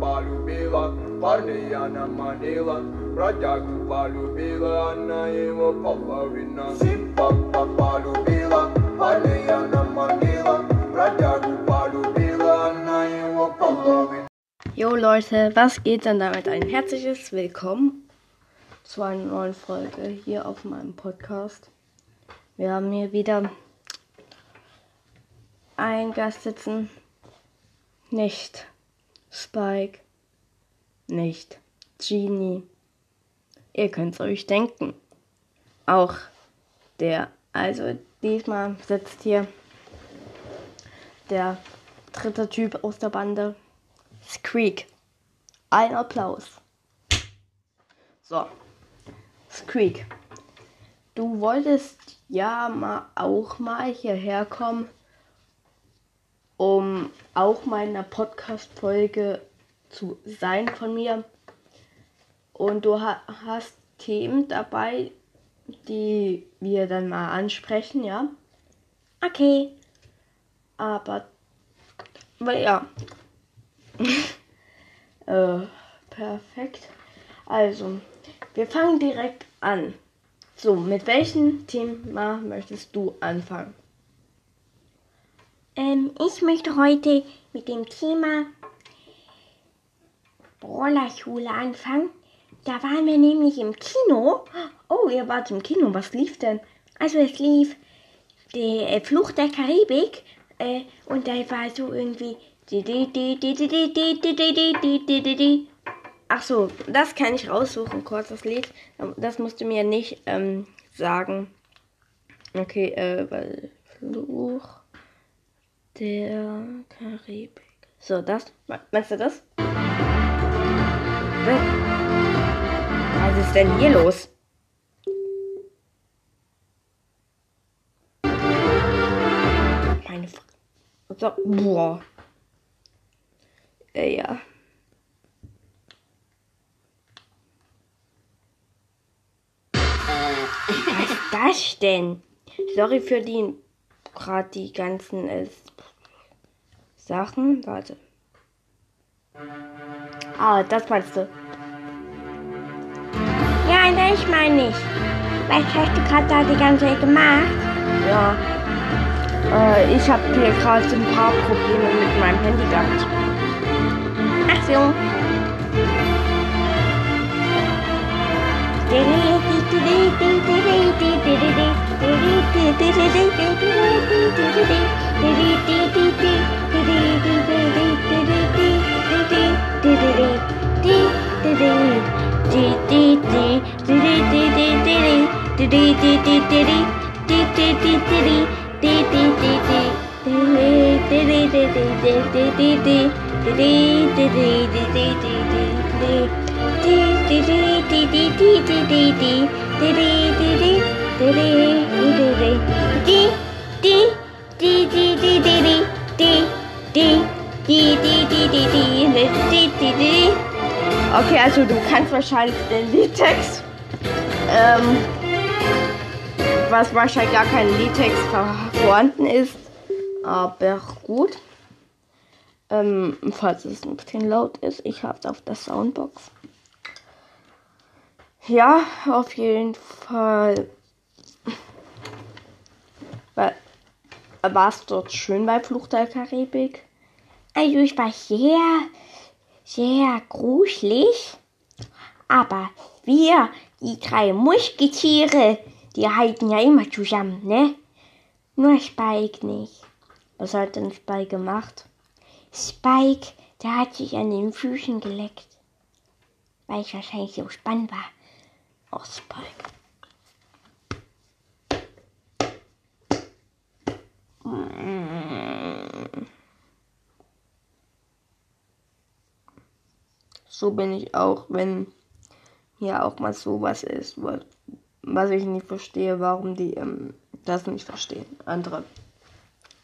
полюбила, парня я наманила, бродягу полюбила, она его половина. Сипа полюбила, парня я наманила, бродягу полюбила, она его половина. Jo Leute, was geht denn damit? Ein herzliches Willkommen zu einer neuen Folge hier auf meinem Podcast. Wir haben hier wieder einen Gast sitzen. Nicht Spike, nicht Genie. Ihr könnt es euch denken. Auch der, also diesmal sitzt hier der dritte Typ aus der Bande. Squeak. Ein Applaus. So. Squeak. Du wolltest ja mal auch mal hierher kommen, um auch mal in einer Podcast-Folge zu sein von mir. Und du ha hast Themen dabei, die wir dann mal ansprechen, ja? Okay. Aber, aber ja, äh, perfekt. Also, wir fangen direkt an. So, mit welchem Thema möchtest du anfangen? Ähm, ich möchte heute mit dem Thema Brawlerschule anfangen. Da waren wir nämlich im Kino. Oh, ihr wart im Kino. Was lief denn? Also es lief der äh, Fluch der Karibik äh, und da war so irgendwie Ach so, das kann ich raussuchen, kurz das Lied. Das musst du mir nicht ähm, sagen. Okay, äh, Fluch der Karibik. So, das. Meinst du das? Was ist denn hier los? Meine Frage. So, boah. Äh, ja. Was ist das denn? Sorry für die gerade die ganzen äh, Sachen. Warte. Ah, das meinst du. Ja, nein, ich meine nicht. Was hast du gerade da die ganze Zeit gemacht? Ja. Äh, ich habe hier gerade ein paar Probleme mit meinem Handy gehabt. Achtung. Okay, also du kannst wahrscheinlich den Liedtext. Ähm, was wahrscheinlich gar kein Liedtext vorhanden ist. Aber gut. Ähm, falls es ein bisschen laut ist, ich habe es auf der Soundbox. Ja, auf jeden Fall. War es dort schön bei Fluch der Karibik? Also ich war sehr, sehr gruselig. Aber wir, die drei Musketiere, die halten ja immer zusammen, ne? Nur Spike nicht. Was hat denn Spike gemacht? Spike, der hat sich an den Füßen geleckt. Weil es wahrscheinlich so spannend war. Oh, Spike. So bin ich auch, wenn hier auch mal ist, was, was ich nicht verstehe, warum die ähm, das nicht verstehen. Andere.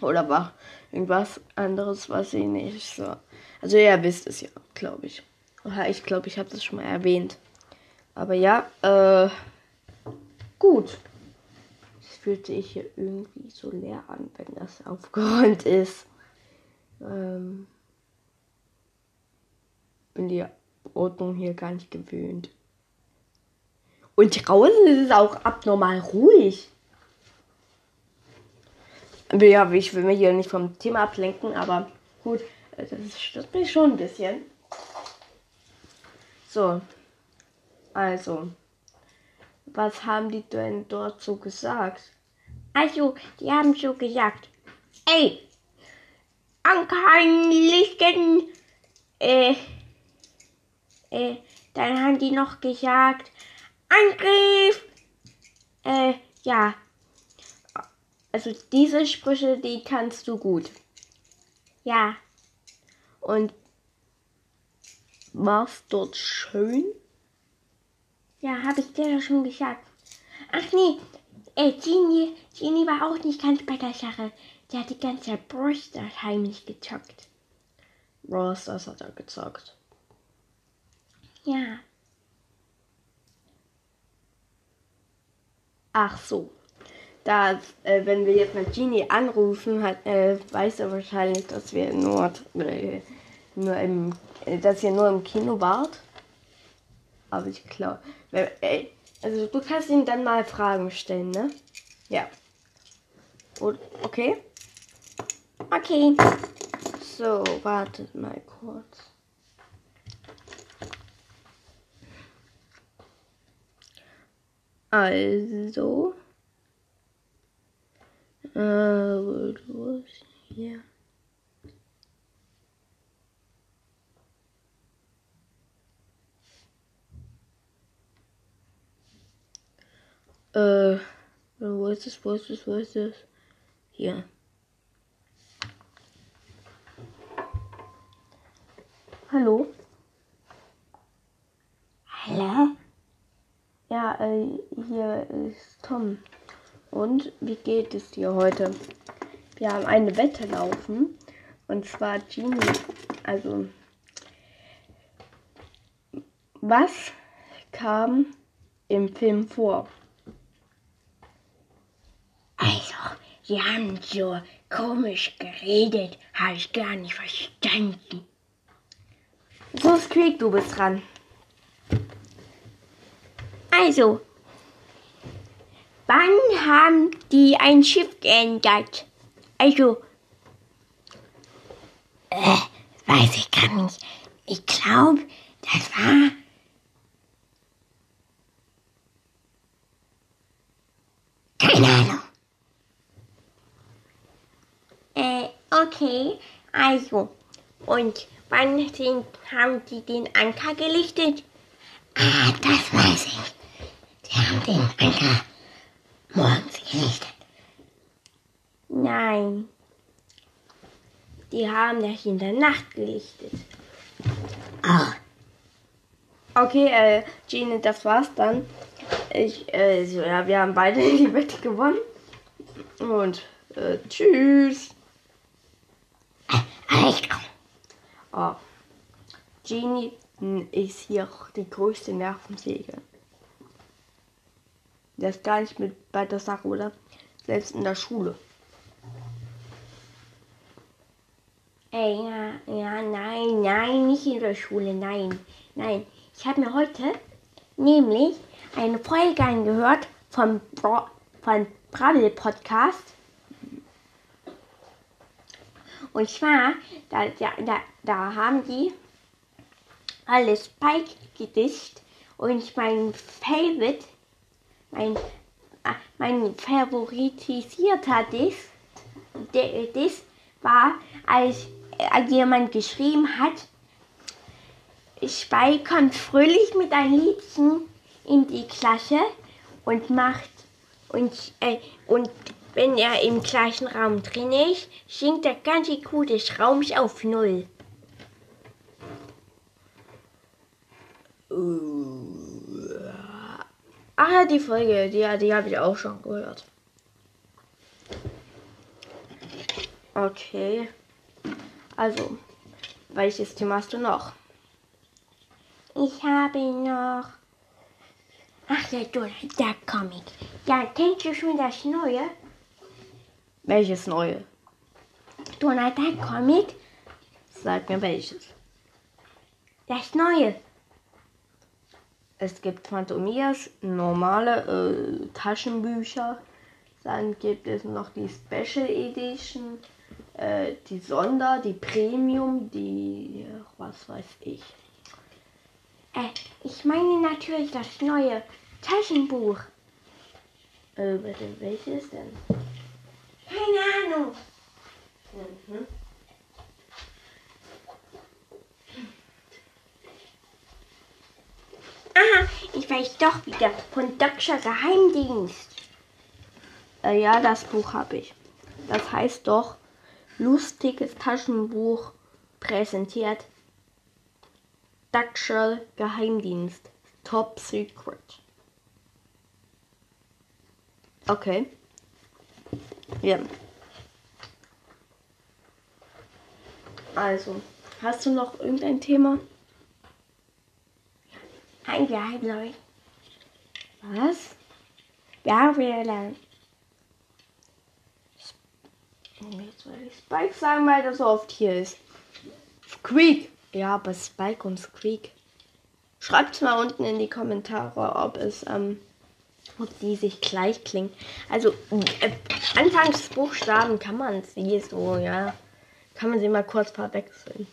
Oder war irgendwas anderes, was sie nicht so. Also ihr wisst es ja, glaube ich. Ich glaube, ich habe das schon mal erwähnt. Aber ja, äh, gut. Es fühlt sich hier irgendwie so leer an, wenn das aufgeräumt ist. Ähm, bin die Ordnung hier gar nicht gewöhnt. Und draußen ist es auch abnormal ruhig. Ja, ich will mich hier nicht vom Thema ablenken, aber gut, äh, das stört mich schon ein bisschen. So, also, was haben die denn dort so gesagt? Also, die haben so gesagt, ey, Anker lichten, äh, äh, dann haben die noch gesagt, Angriff, äh, ja, Also diese Sprüche, die kannst du gut. ja, Und war's dort schön? ja, habe ich dir doch schon gesagt. Ach nee, äh, Genie, Genie war auch nicht ganz bei der Sache. Der hat die ganze Zeit Brüste heimlich gezockt. Ross, das hat er gesagt. Ja, Ach so. Da, äh, wenn wir jetzt mal Genie anrufen, hat, äh, weiß er wahrscheinlich, dass wir nur, äh, nur im, äh, dass ihr nur im Kino wart. Aber ich glaube, äh, also du kannst ihm dann mal Fragen stellen, ne? Ja. Und, okay. okay. So, wartet mal kurz. Also. Äh, wo ist hier? Äh, wo ist es, wo ist es, wo ist es? Hier. Ist Tom. Und wie geht es dir heute? Wir haben eine Wette laufen. Und zwar Genie. Also, was kam im Film vor? Also, sie haben so komisch geredet, habe ich gar nicht verstanden. So, Squeak, du bist dran. Also, wann haben die ein Schiff geändert? Also, äh, weiß ich gar nicht. Ich glaube, das war. Keine Ahnung. Äh, okay. Also, und wann sind, haben die den Anker gelichtet? Ah, das weiß ich. Die haben den Anker morgens gelichtet. Nein. Die haben das in der Nacht gelichtet. Oh, Okay, äh, Genie, das war's dann. Ich, äh, so, ja, wir haben beide die Wette gewonnen. Und, äh, tschüss. echt? Oh. Genie hm, ist hier die größte Nervensäge. Der ist gar nicht mit bei der Sache, oder? Selbst in der Schule. Ey, ja, ja, nein, nein, nicht in der Schule, nein, nein. Ich habe mir heute nämlich eine Folge angehört vom, Bro von Brabbel Podcast. Und zwar, da, da, da, da haben die alles Spike gedicht und mein Favorite, mein, ah, mein favoritisierter Diss, der Diss war, als äh, jemand geschrieben hat, Spike kommt fröhlich mit einem Liedchen in die Klasse und macht und, äh, und wenn er im gleichen Raum drin ist, sinkt der ganze Kuh des Raums auf Null. Ah, ja, die Folge, die, die habe ich auch schon gehört. Okay. Also, welches Thema hast du noch? Ich habe noch. Ach ja, Donald Duck Comic. Ja, kennst du schon das neue Welches neue? Donald Duck Comic? Sag mir welches. Das Neue. Es gibt Phantomias, normale äh, Taschenbücher. Dann gibt es noch die Special Edition, äh, die Sonder, die Premium, die was weiß ich. Äh, ich meine natürlich das neue Taschenbuch. Äh, bitte, welches denn? Keine Ahnung. Mhm. Aha, ich weiß doch wieder. Von Dr. Geheimdienst. Äh, ja, das Buch habe ich. Das heißt doch lustiges Taschenbuch präsentiert. Dachshell Geheimdienst. Top Secret. Okay. Ja. Also, hast du noch irgendein Thema? Ein Geheimnis. Was? Ja, wir lernen. Jetzt soll ich Spike sagen, weil das so oft hier ist. Squeak. Ja, aber Spike und Squeak. Schreibt mal unten in die Kommentare, ob es, ähm, ob die sich gleich klingen. Also, äh, Anfangsbuchstaben kann man sie so, ja. Kann man sie mal kurz verwechseln.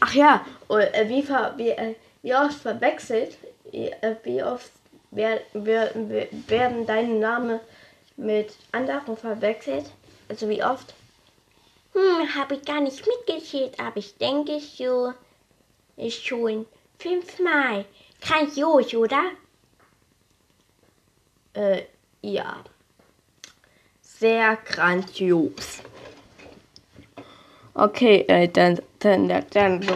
Ach ja, äh, wie, ver, wie, äh, wie oft verwechselt, äh, wie oft wer, wer, wer, werden deine Namen mit anderen verwechselt? Also wie oft? Hm, habe ich gar nicht mitgezählt, aber ich denke so ist schon fünfmal. Grandios, oder? Äh, ja. Sehr grandios. Okay, äh, dann, dann, dann, dann,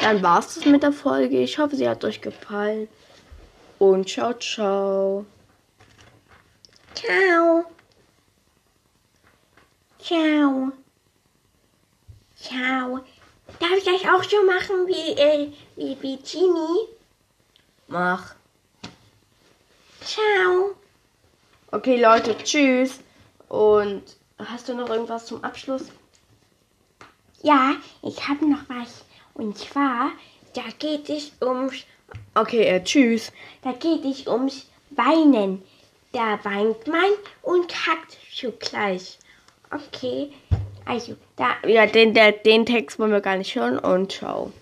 dann war's das mit der Folge. Ich hoffe, sie hat euch gefallen. Und ciao, ciao. Ciao. Ciao. Ciao. Darf ich das auch so machen wie, äh, wie, wie Genie? Mach. Ciao. Okay, Leute, tschüss. Und hast du noch irgendwas zum Abschluss? Ja, ich habe noch was. Und zwar, da geht es ums, Okay, äh, tschüss. da geht es ums Weinen. Da weint man und kackt zugleich. Okay, also da Ja, den, der, den Text wollen wir gar nicht hören und ciao.